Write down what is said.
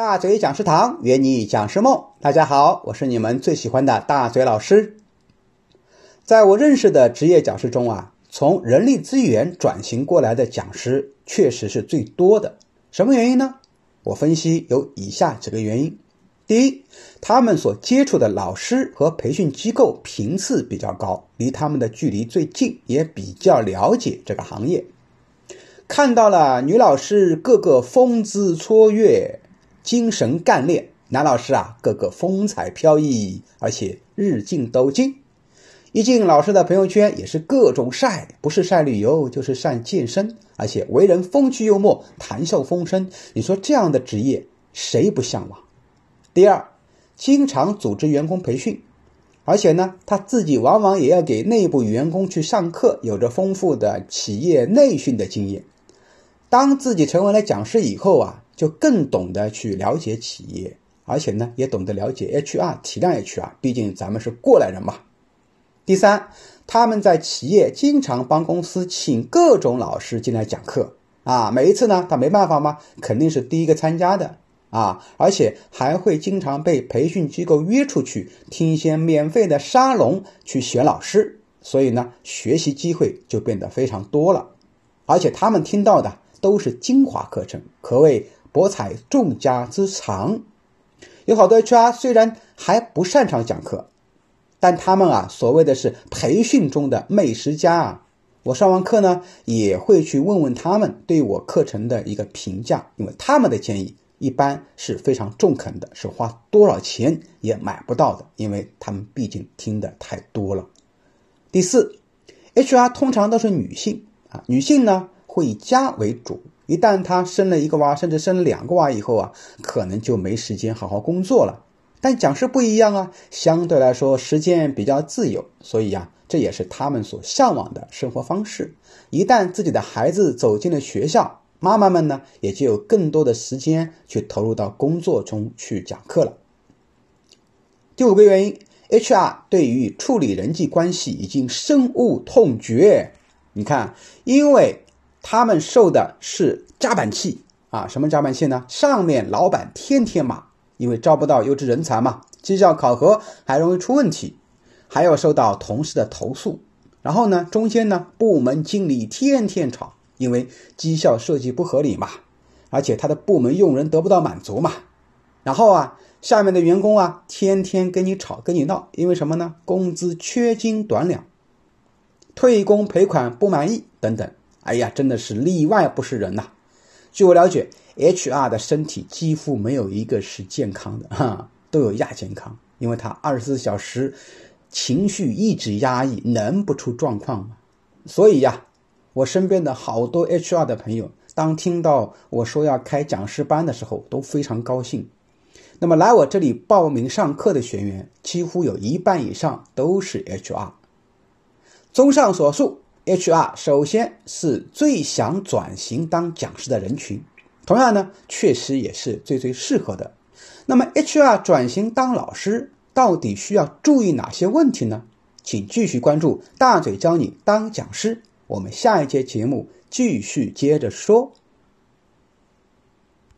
大嘴讲师堂圆你讲师梦，大家好，我是你们最喜欢的大嘴老师。在我认识的职业讲师中啊，从人力资源转型过来的讲师确实是最多的。什么原因呢？我分析有以下几个原因：第一，他们所接触的老师和培训机构频次比较高，离他们的距离最近，也比较了解这个行业。看到了女老师个个风姿绰约。精神干练，男老师啊，个个风采飘逸，而且日进斗金。一进老师的朋友圈，也是各种晒，不是晒旅游，就是晒健身，而且为人风趣幽默，谈笑风生。你说这样的职业，谁不向往？第二，经常组织员工培训，而且呢，他自己往往也要给内部员工去上课，有着丰富的企业内训的经验。当自己成为了讲师以后啊。就更懂得去了解企业，而且呢，也懂得了解 HR，体谅 HR，毕竟咱们是过来人嘛。第三，他们在企业经常帮公司请各种老师进来讲课啊，每一次呢，他没办法嘛，肯定是第一个参加的啊，而且还会经常被培训机构约出去听一些免费的沙龙去选老师，所以呢，学习机会就变得非常多了，而且他们听到的都是精华课程，可谓。博采众家之长，有好多 HR 虽然还不擅长讲课，但他们啊，所谓的是培训中的美食家啊。我上完课呢，也会去问问他们对我课程的一个评价，因为他们的建议一般是非常中肯的，是花多少钱也买不到的，因为他们毕竟听的太多了。第四，HR 通常都是女性啊，女性呢会以家为主。一旦他生了一个娃，甚至生了两个娃以后啊，可能就没时间好好工作了。但讲师不一样啊，相对来说时间比较自由，所以呀，这也是他们所向往的生活方式。一旦自己的孩子走进了学校，妈妈们呢，也就有更多的时间去投入到工作中去讲课了。第五个原因，HR 对于处理人际关系已经深恶痛绝。你看，因为。他们受的是夹板气啊！什么夹板气呢？上面老板天天骂，因为招不到优质人才嘛，绩效考核还容易出问题，还要受到同事的投诉。然后呢，中间呢，部门经理天天吵，因为绩效设计不合理嘛，而且他的部门用人得不到满足嘛。然后啊，下面的员工啊，天天跟你吵跟你闹，因为什么呢？工资缺斤短两，退工赔款不满意等等。哎呀，真的是例外不是人呐！据我了解，HR 的身体几乎没有一个是健康的，哈，都有亚健康，因为他二十四小时情绪一直压抑，能不出状况吗？所以呀，我身边的好多 HR 的朋友，当听到我说要开讲师班的时候，都非常高兴。那么来我这里报名上课的学员，几乎有一半以上都是 HR。综上所述。HR 首先是最想转型当讲师的人群，同样呢，确实也是最最适合的。那么，HR 转型当老师到底需要注意哪些问题呢？请继续关注大嘴教你当讲师，我们下一节节目继续接着说。